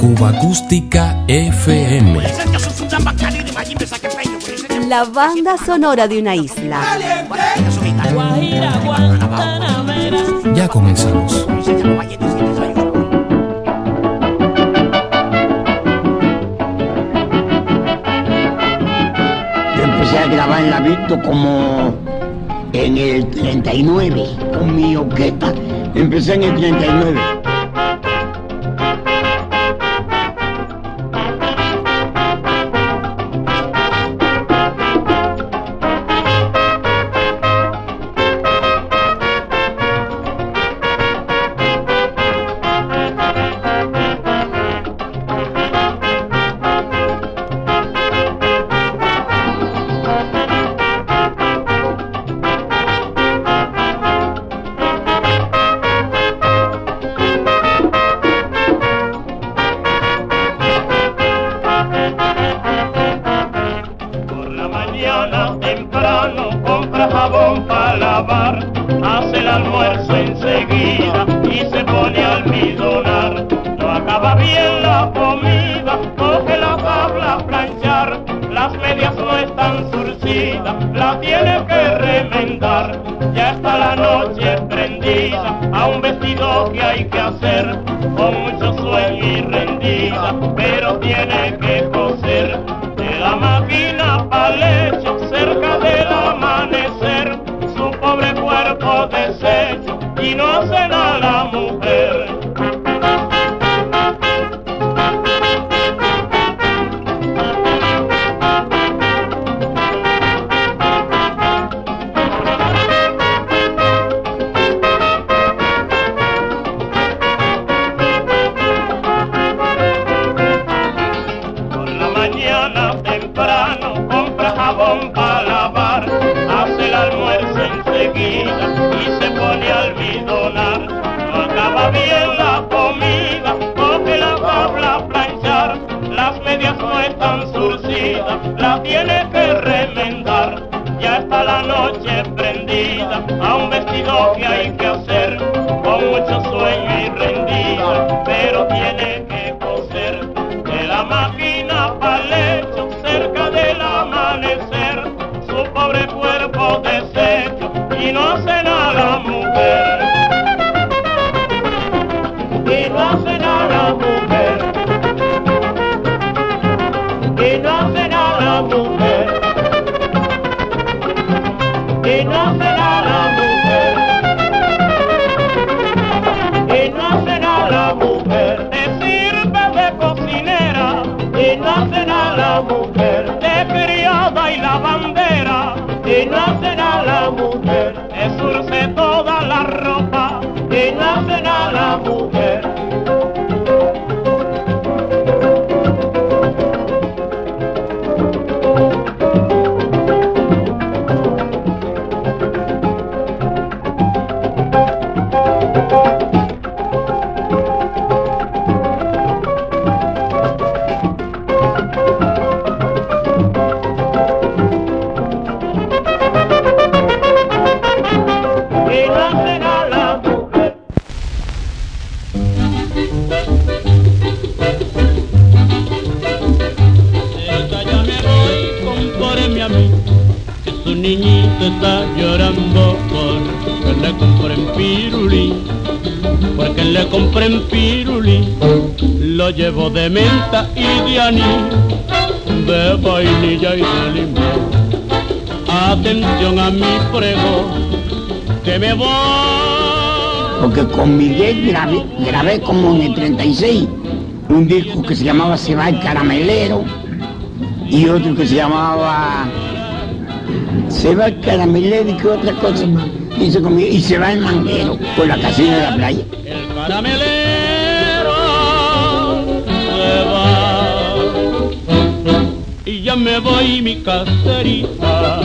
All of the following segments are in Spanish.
Cuba Acústica FM. La banda sonora de una isla. Ya comenzamos. Yo empecé a grabar en la Victo como en el 39 con mi orquesta. Empecé en el 39. No hace nada de menta y de anís, de vainilla y de limón. Atención a mi prego, que me voy. Porque con Miguel grabé, grabé como en el 36 un disco que se llamaba Se va el caramelero y otro que se llamaba Se va el caramelero y que otra cosa. Hizo y se va el manguero por la casina de la playa. El caramelero ya me voy mi caserita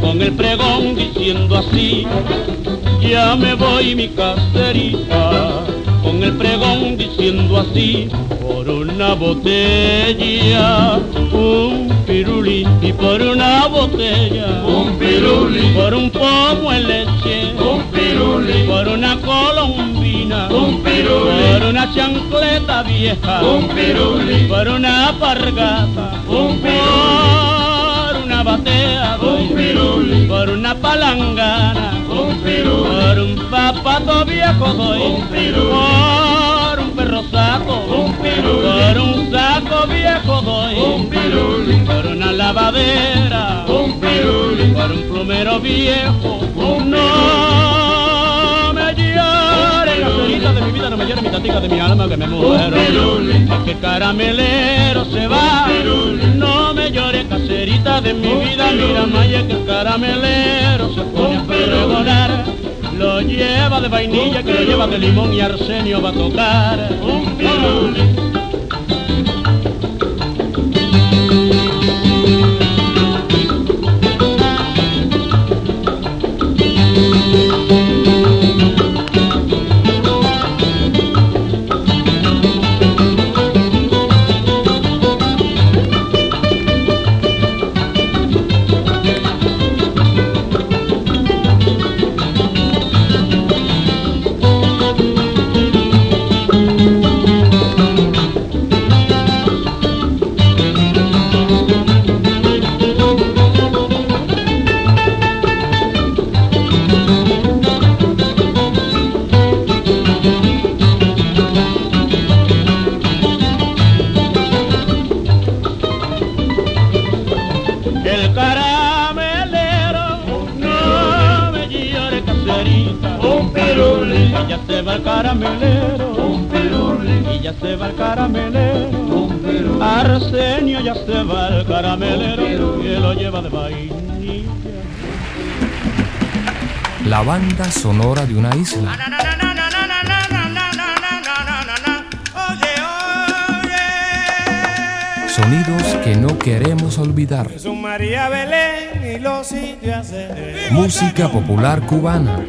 con el pregón diciendo así. Ya me voy mi caserita con el pregón diciendo así. Por una botella un pirulí y por una botella un pirulí. por un pomo en leche un pirulí. por una colombina un piruli, por una chancleta vieja, un piruli, por una pargata, un piruli, por una batea, un piruli, por una palangana, un piruli, por un zapato viejo doy, Un piruli. por un perro saco, Un piruli. por un saco viejo doy, un piruli, por una lavadera, un piruli, por un plumero viejo, Un no me llore mi tatica de mi alma que me muero. Es que el caramelero se va, no me llore caserita de mi vida, mira Maya que el caramelero se pone a pregonar. Lo lleva de vainilla, que lo lleva de limón y arsenio va a tocar. un banda sonora de una isla. Sonidos que no queremos olvidar. Música popular cubana.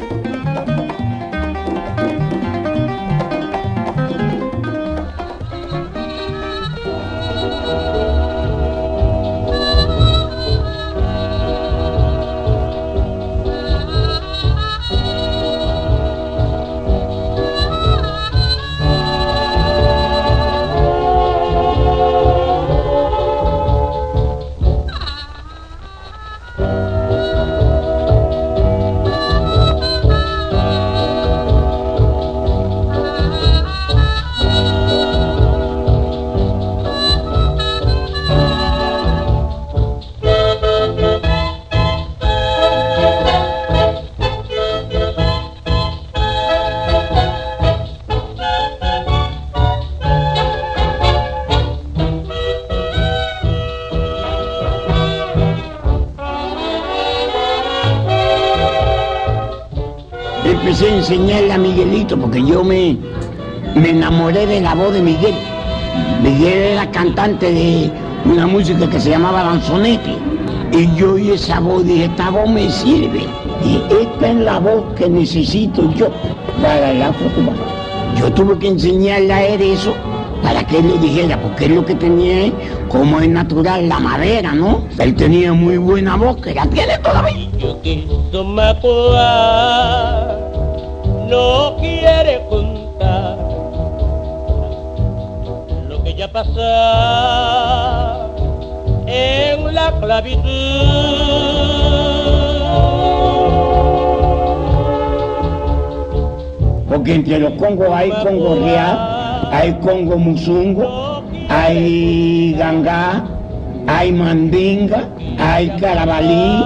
Enseñarle a Miguelito porque yo me, me enamoré de la voz de Miguel. Miguel era cantante de una música que se llamaba Danzonete. Y yo oí esa voz, dije, esta voz me sirve. Y esta es la voz que necesito yo para afro cubano. Yo tuve que enseñarle a él eso para que él le dijera, porque él lo que tenía como es natural, la madera, ¿no? Él tenía muy buena voz, que la tiene todavía. Yo no quiere contar lo que ya pasa en la clavitud. Porque entre los congos hay congo real, hay congo musungo, hay gangá, hay mandinga, hay carabalí,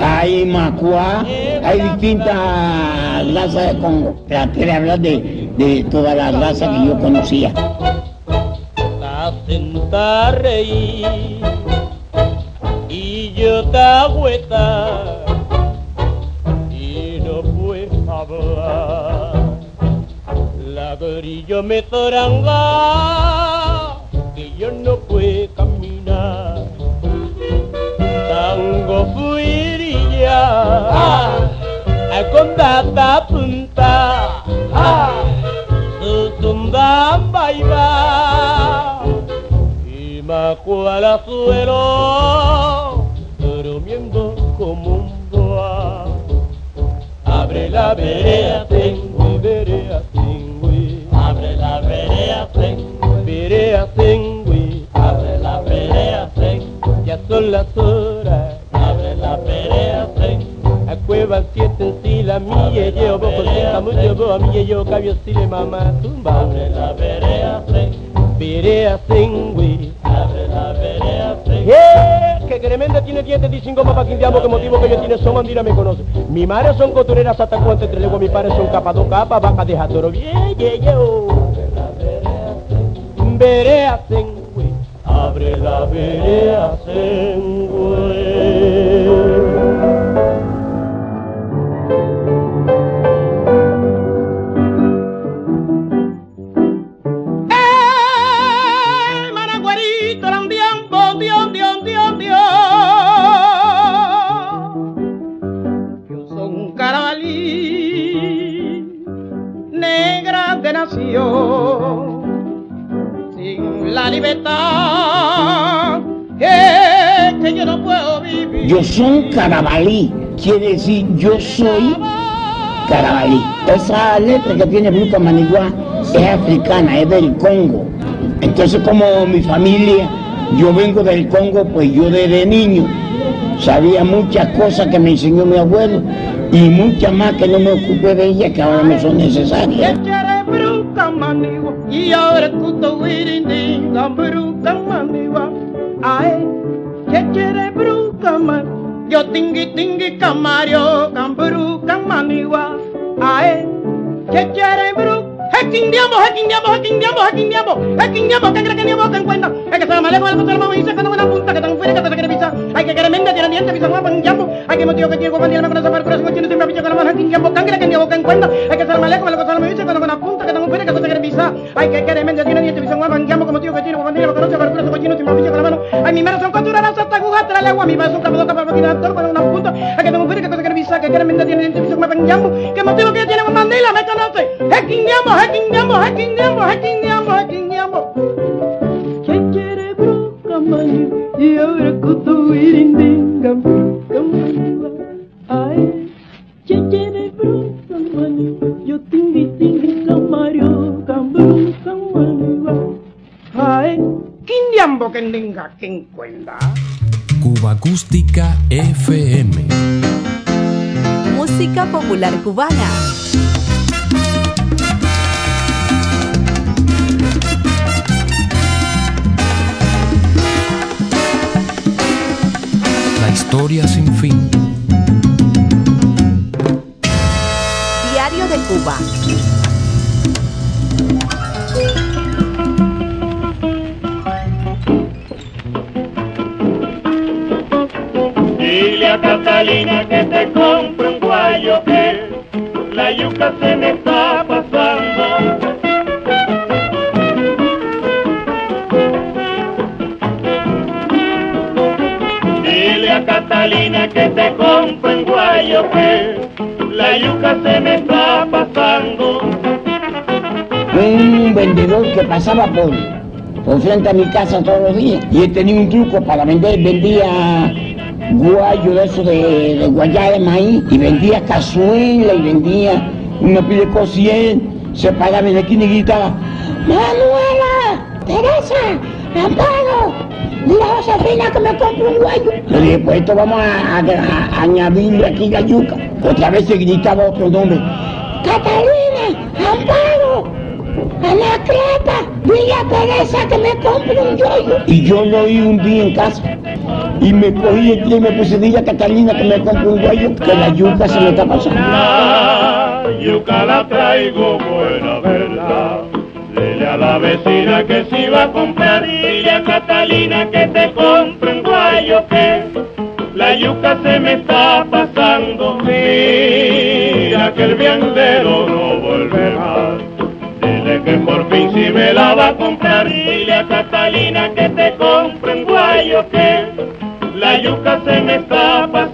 hay macuá, hay distintas razas de congo. Traté de hablar de, de todas las razas que yo conocía. y yo te agüeta y no puedo hablar. La grillo me zoranga condata punta. Tutumbam baiba. Y macual al suelo durmiendo como un boa. Abre la vereda tengo vereda tengo abre la vereda tengo vereda tengo abre la vereda tengo ya son las horas. Abre la vereda tengo a cueva siete los cabios y le mamá tumba. Abre la verea, verea, güey. Abre la verea, Yeah, que Gremenda tiene dientes de cinco mapas quindiamos que motivo que yo tiene son me conoce. Mi madre son costureras hasta cuánto entre luego mi padre son capas, dos capas, vaca de jatoro. Bien, yeah, yo. Verea, güey. Abre la verea, güey. Sin la libertad que yo no puedo vivir. Yo soy carabalí, quiere decir yo soy carabalí. Esa letra que tiene Bruca Manigua es africana, es del Congo. Entonces como mi familia, yo vengo del Congo, pues yo desde niño sabía muchas cosas que me enseñó mi abuelo y muchas más que no me ocupé de ellas que ahora me son necesarias. Y ahora cuto wirindinga bruca mamiwa. Ay, que quiere bruca man. Yo tingi tingi camario, cambruca maniwa. Ay, que quiere bruca diamo, hacking diamo, hacking diamo, hacking diamo, hacking diamo, que cree que encuentra. Es que se me lejos punta que tan que te quiere pisar. Hay que querer tiene diente, pisa. Hay que motivo con mano que diamo que que no una punta que tan fuera que te quiere pisar. Hay que querer tiene diente, pisa diamo, como motivo que tiene siempre picha con la mano. Mi mano son costuradas hasta lengua, mi una punta. Que tan fuera que te quiere pisar, que quiere tiene diente, pisa diamo. Que motivo que tiene mandila me conoce. Kekere yo tingi tingi kamario kambru kamani ai kinyambo kendinga kinkwenda Cuba Acústica FM Música popular cubana historia sin fin. Diario de Cuba. Dile a Catalina que te compre un guayo que la yuca se me está Catalina que te compro en Guayo que la yuca se me está pasando. Un vendedor que pasaba por, frente a mi casa todos los días. Y él tenía un truco para vender, vendía guayo de eso de, de guayá de maíz y vendía cazuela y vendía una pile de se paraba en la esquina y gritaba Manuela, Teresa, Amparo, Mira, Josefina, que me compro un guayo. Le dije, pues esto vamos a, añadirle aquí la yuca. Otra vez se gritaba otro nombre. Catalina, Amparo, Anacleta, dile a Teresa que me compre un yoyo. Y yo lo oí un día en casa. Y me cogí el y me puse, dile a Catalina que me compre un guayo, que la yuca se me está pasando. La yuca la traigo buena, ¿verdad? Dile a la vecina que si va a comprar, a Catalina que te compre un guayo que la yuca se me está pasando. Mira que el viandero no vuelve más. Dile que por fin si me la va a comprar, dile a Catalina que te compre un guayo que la yuca se me está pasando.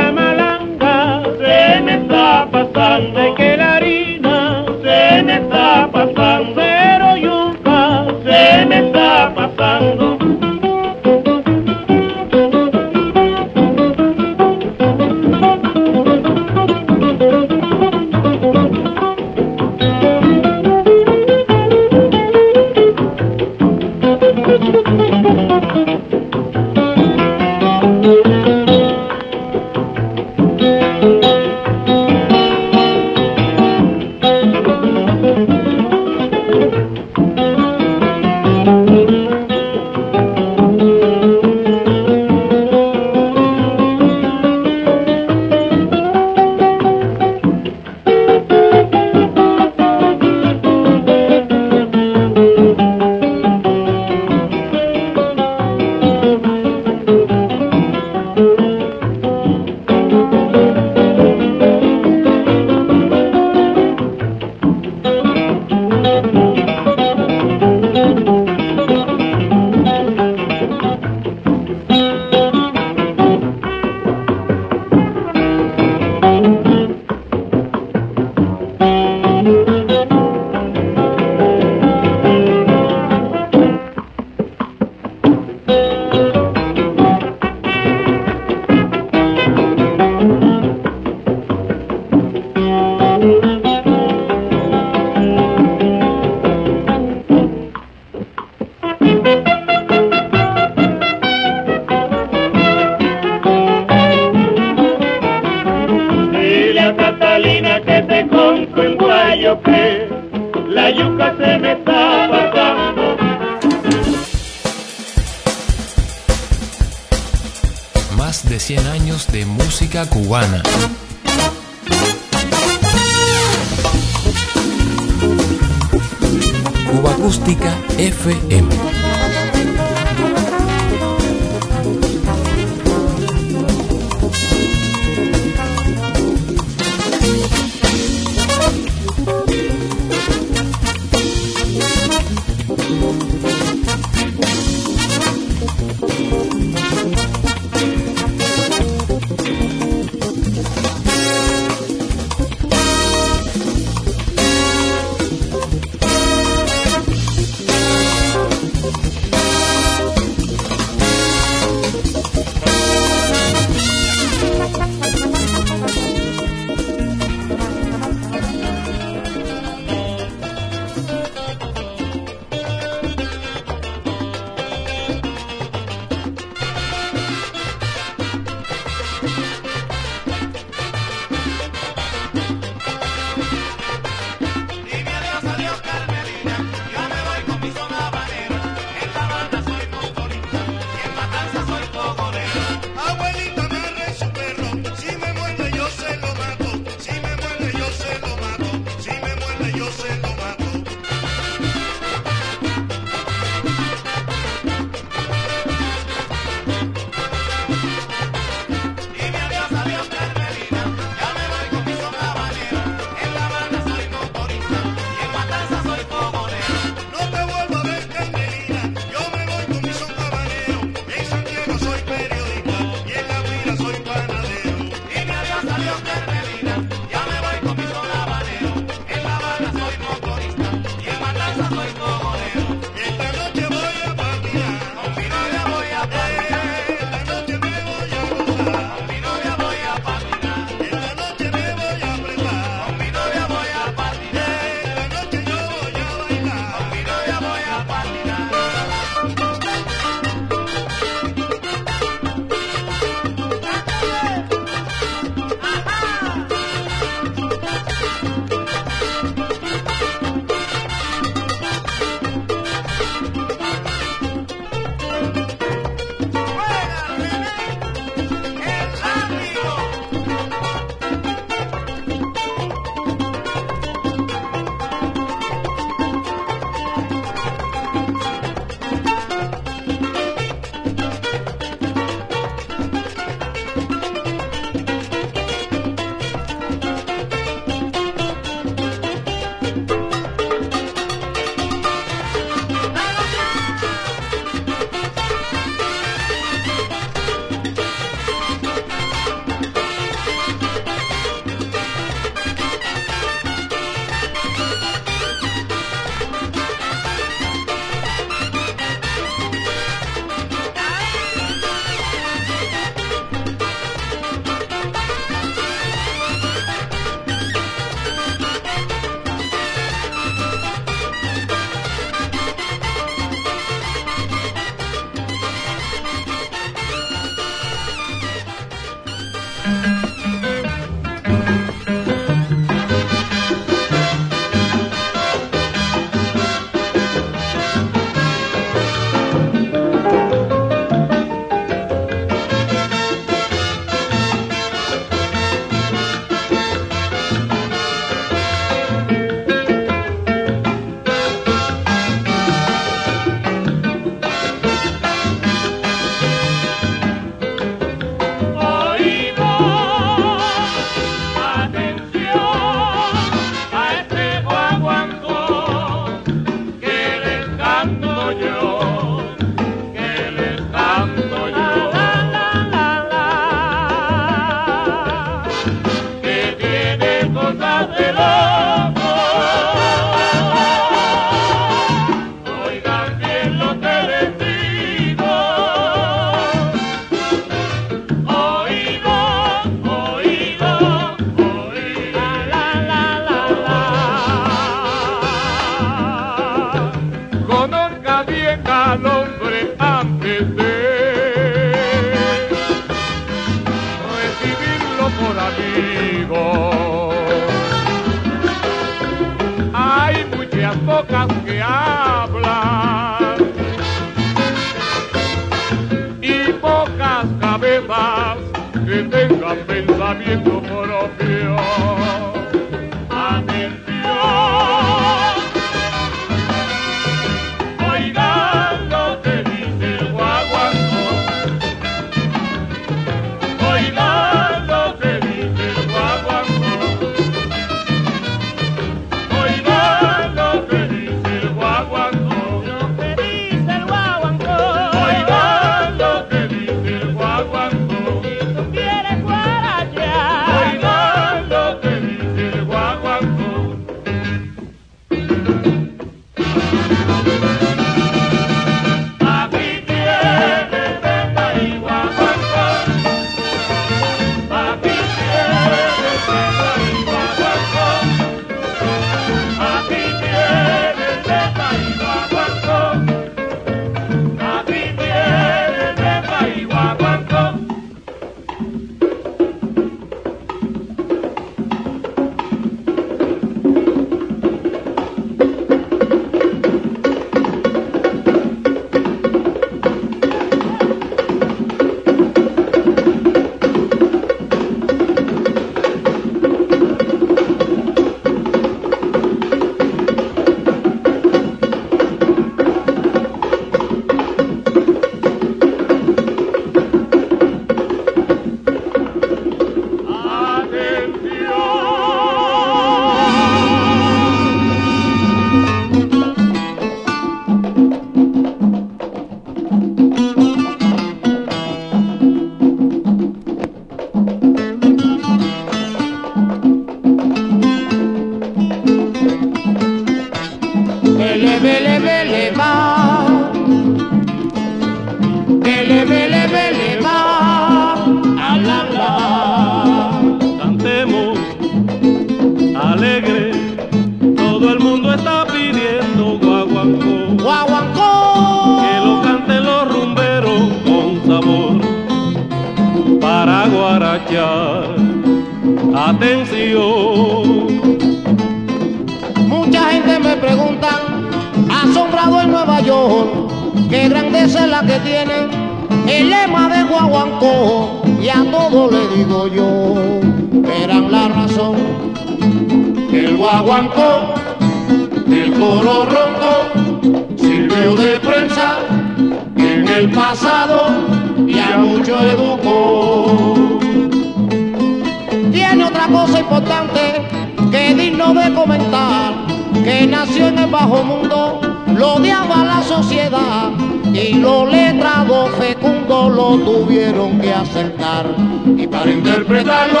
Y para interpretarlo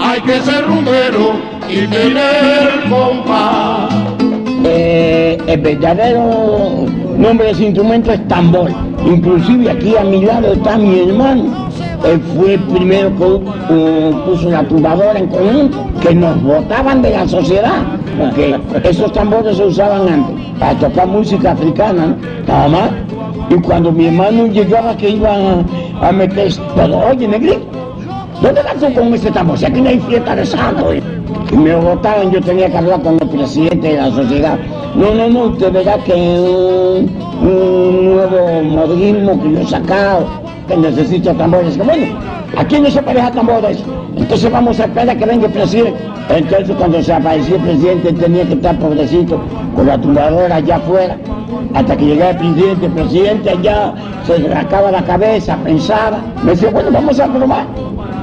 hay que ser rumbero y tener compás. Eh, el verdadero nombre de ese instrumento es tambor. Inclusive aquí a mi lado está mi hermano. Él fue el primero que puso la tumbadora en conjunto, que nos botaban de la sociedad, porque esos tambores se usaban antes para tocar música africana, ¿no? nada más. Y cuando mi hermano llegaba que iba a, a meterse, pero oye, negrito, ¿Dónde vas tú con ese tambor? Si aquí no hay fiesta de santo. Y me votaban, yo tenía que hablar con el presidente de la sociedad. No, no, no, usted verá que un, un nuevo modismo que yo he sacado, que necesito tambores. Bueno, aquí no se pareja tambores. Entonces vamos a esperar que venga el presidente. Entonces cuando se apareció el presidente, tenía que estar pobrecito con la tumbadora allá afuera. Hasta que llegara el presidente, el presidente allá se rascaba la cabeza, pensaba. Me decía, bueno, vamos a probar.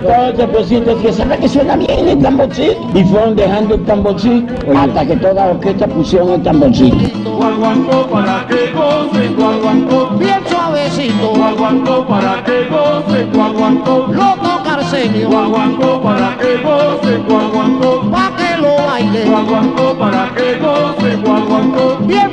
Entonces el presidente decía, ¿sabe que suena bien el tamborcito? Y fueron dejando el tamborcito hasta que toda la orquesta pusieron el tamborcito. Guaguancó para que goce, guaguancó. Bien suavecito, Guaguancó para que goce, guaguancó. lo toca Arsenio, Guaguancó para que goce, guaguancó. pa' que lo baile. Guaguancó para que goce, guaguancó. Bien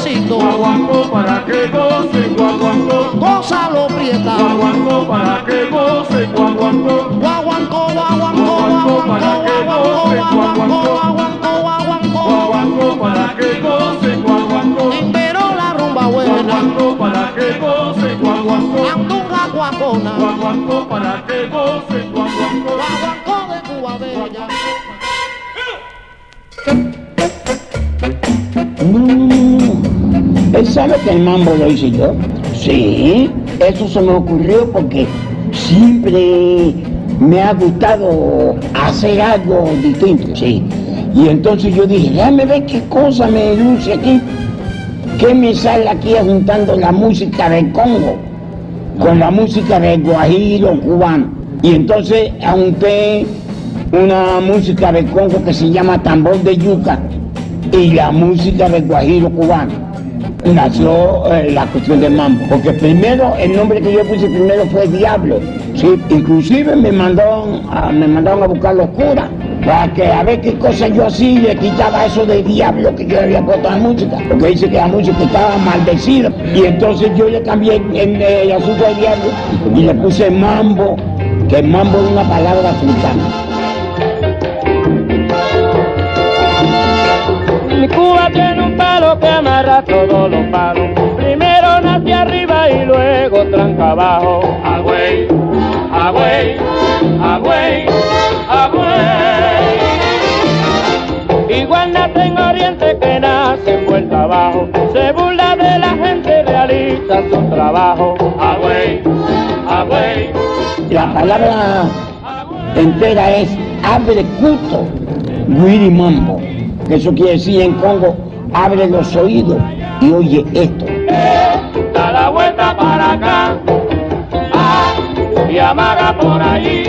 suavecito, Guaguancó para que goce, guaguancó. gózalo prieta. Guaguancó para que goce, guaguancó. Guaguancó, guaguancó, Guaguancó para que goce, guaguancó, guaguancó. guaguancó, para que goce, guaguancó. Pero la rumba buena, Guaguancó para que goce, guaguancó. andunga guapona, Guaguancó para que goce, guaguancó. guaguancó de Cuba Bella. ¿Usted sabe que el mambo lo hice yo? Sí, eso se me ocurrió porque siempre me ha gustado hacer algo distinto, sí. Y entonces yo dije, déjame ver qué cosa me luce aquí. ¿Qué me sale aquí juntando la música del Congo con la música del Guajiro cubano? Y entonces junté una música del Congo que se llama tambor de yuca y la música del Guajiro cubano nació eh, la cuestión del mambo. Porque primero, el nombre que yo puse primero fue Diablo. Sí, inclusive me mandaron, a, me mandaron a buscar los curas para que a ver qué cosa yo así le quitaba eso de diablo que yo había puesto la música, porque dice que la música estaba maldecida. Y entonces yo le cambié el, el asunto de diablo y le puse mambo, que mambo es una palabra africana. Mi tiene un que amarra todos los palos. Primero nace arriba y luego tranca abajo. Agüey, agüey, agüey, agüey. Igual nace en Oriente que nace en Puerta Abajo. Se burla de la gente, realiza su trabajo. Agüey, agüey. La palabra entera es abre cuto, Willy Mambo. Que eso quiere decir en Congo, abre los oídos y oye esto. Eh, da la vuelta para acá, ah, y amaga por allí.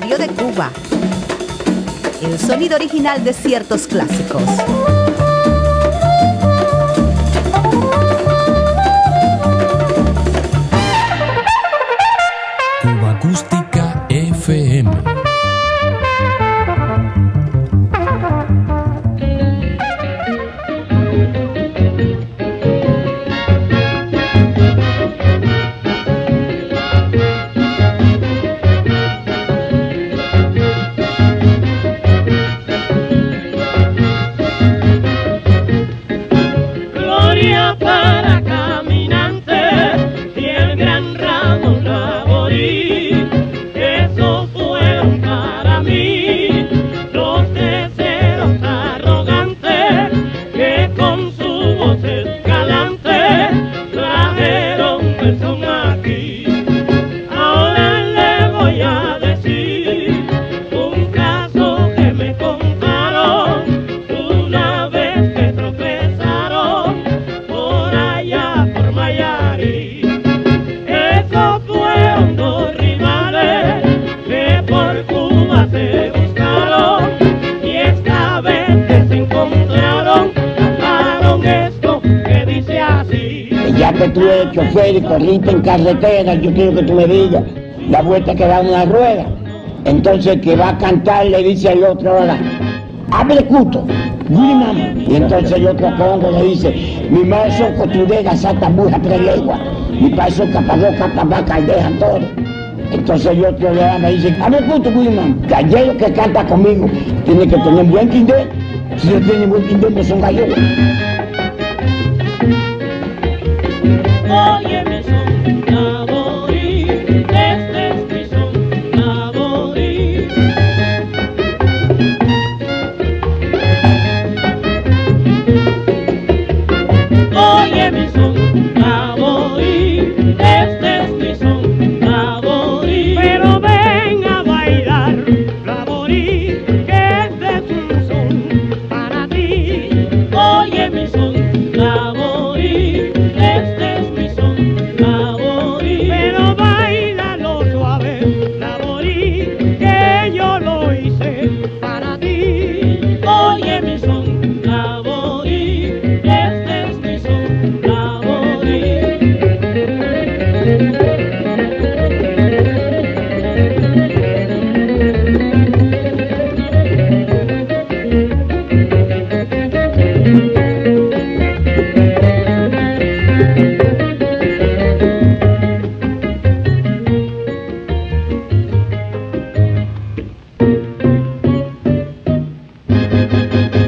De Cuba. El sonido original de ciertos clásicos. carrito en carretera, yo quiero que tú me digas la vuelta que da una rueda. Entonces que va a cantar le dice al otro ahora, abre cuto, Y entonces el otro congo le dice, mi madre son costureras, sata buja, tres leguas, mi padre son capadoca, tabaca, deja todo. Entonces el otro le habla y dice, abre cuto, Guimán, gallego que canta conmigo, tiene que tener un buen quindel, si no tiene buen quindel, pues son gallegos. Diario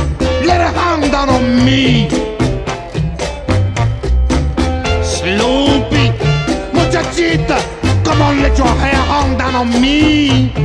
come down on me. Sloopy, muchachita, come on, let your eh, hair hang down on me.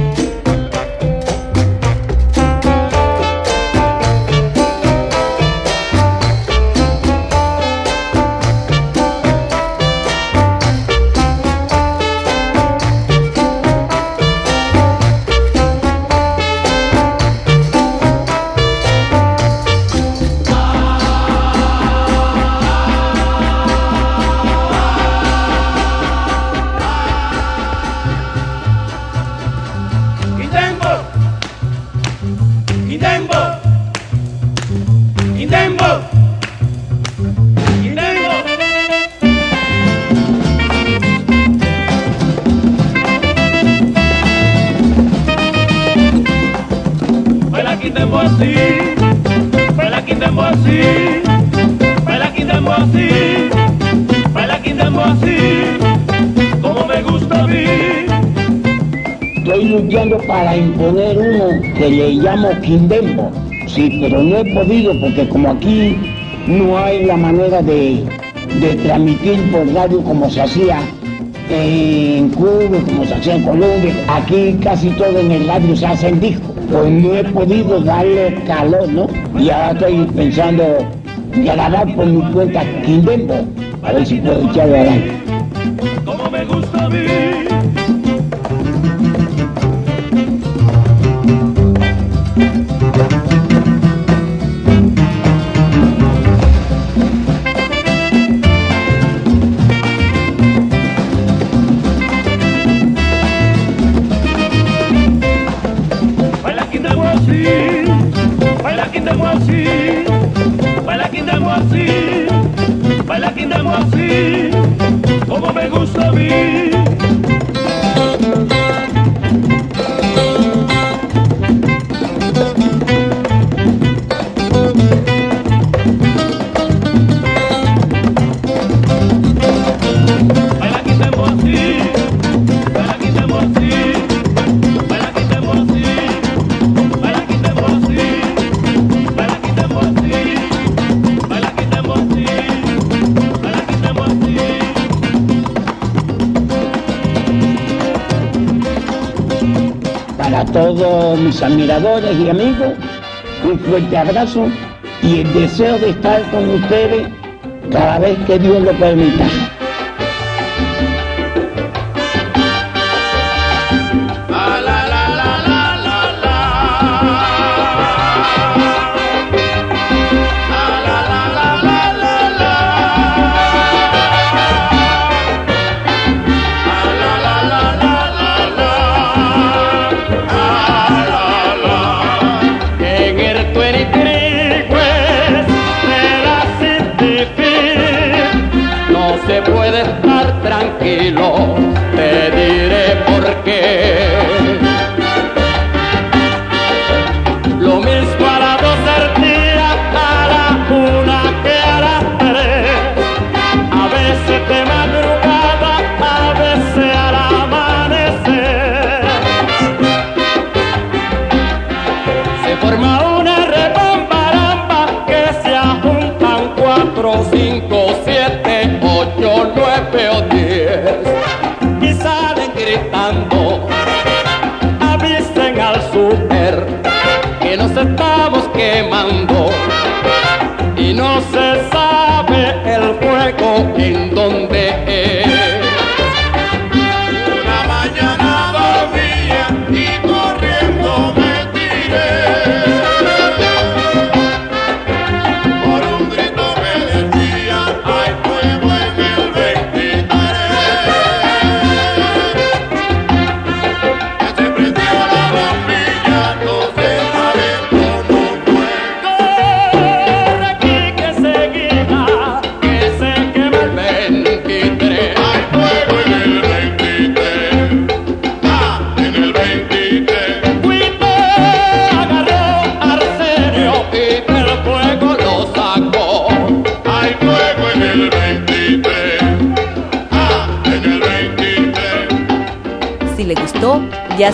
Quindembo. Sí, pero no he podido porque como aquí no hay la manera de, transmitir por radio como se hacía en Cuba, como se hacía en Colombia, aquí casi todo en el radio se hace en disco. Pues no he podido darle calor, ¿no? Y ahora estoy pensando grabar por mi cuenta Quindembo, a ver si adelante. Como me para todos mis admiradores y amigos, un fuerte abrazo y el deseo de estar con ustedes cada vez que Dios lo permita.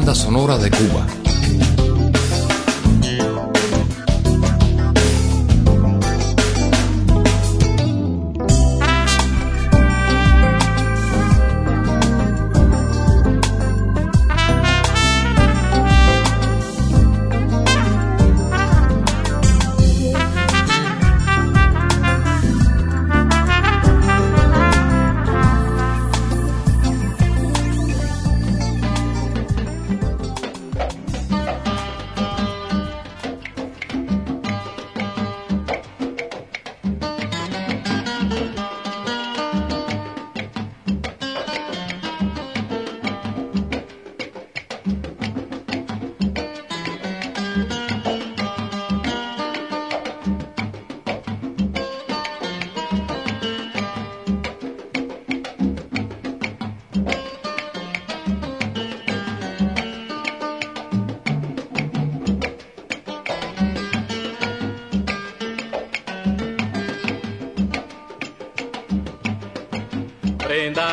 banda sonora de Cuba.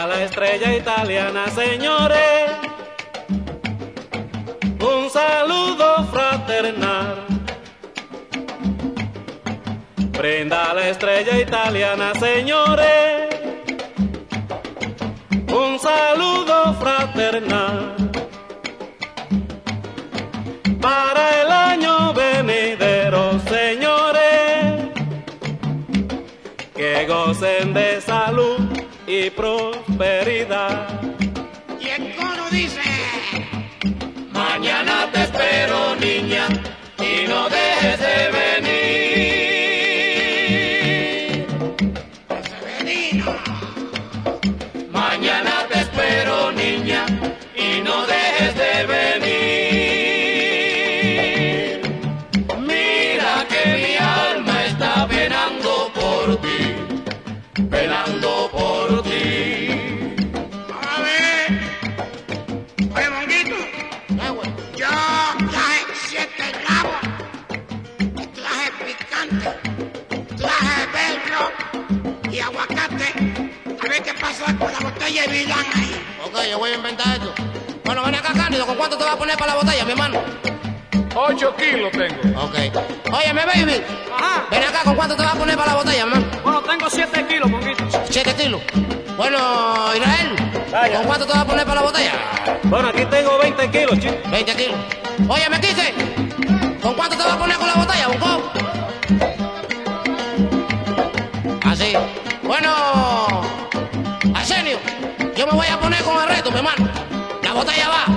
La estrella italiana, señores. Un saludo fraternal. Prenda la estrella italiana, señores. Un saludo fraternal. Para el año venidero, señores. Que gocen de salud y prosperidad. Y el coro dice, Mañana te espero, niña, vas a poner para la botella, mi hermano? 8 kilos tengo. Ok. Óyeme, baby. Ven acá, ¿con cuánto te vas a poner para la botella, mi hermano? Bueno, tengo 7 kilos, Monguito. Siete kilos. Bueno, Israel, Vaya. ¿con cuánto te vas a poner para la botella? Bueno, aquí tengo 20 kilos, chico. 20 kilos. Óyeme, Quique, ¿con cuánto te vas a poner con la botella, Bunco? Así. Bueno, Arsenio, yo me voy a poner con el reto, mi hermano. La botella va.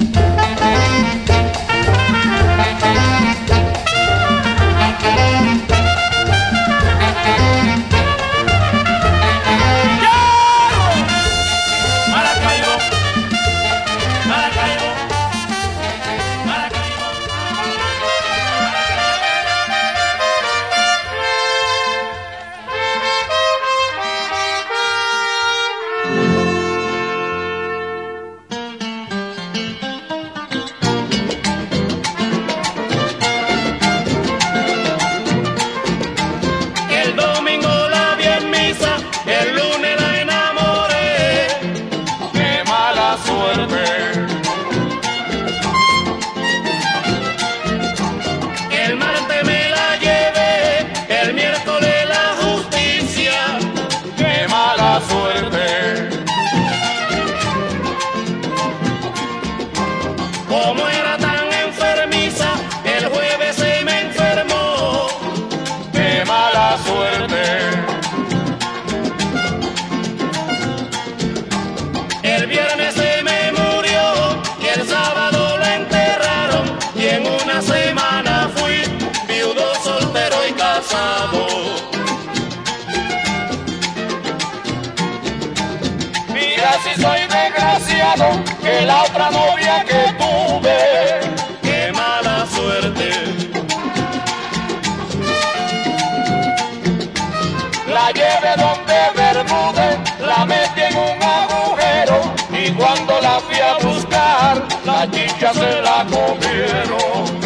Buscar, la chicha se la comieron.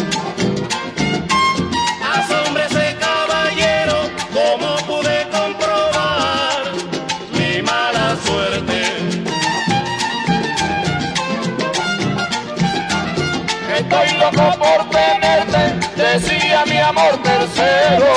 Asómbrese caballero, como pude comprobar mi mala suerte. Estoy loco por tenerte, decía mi amor tercero.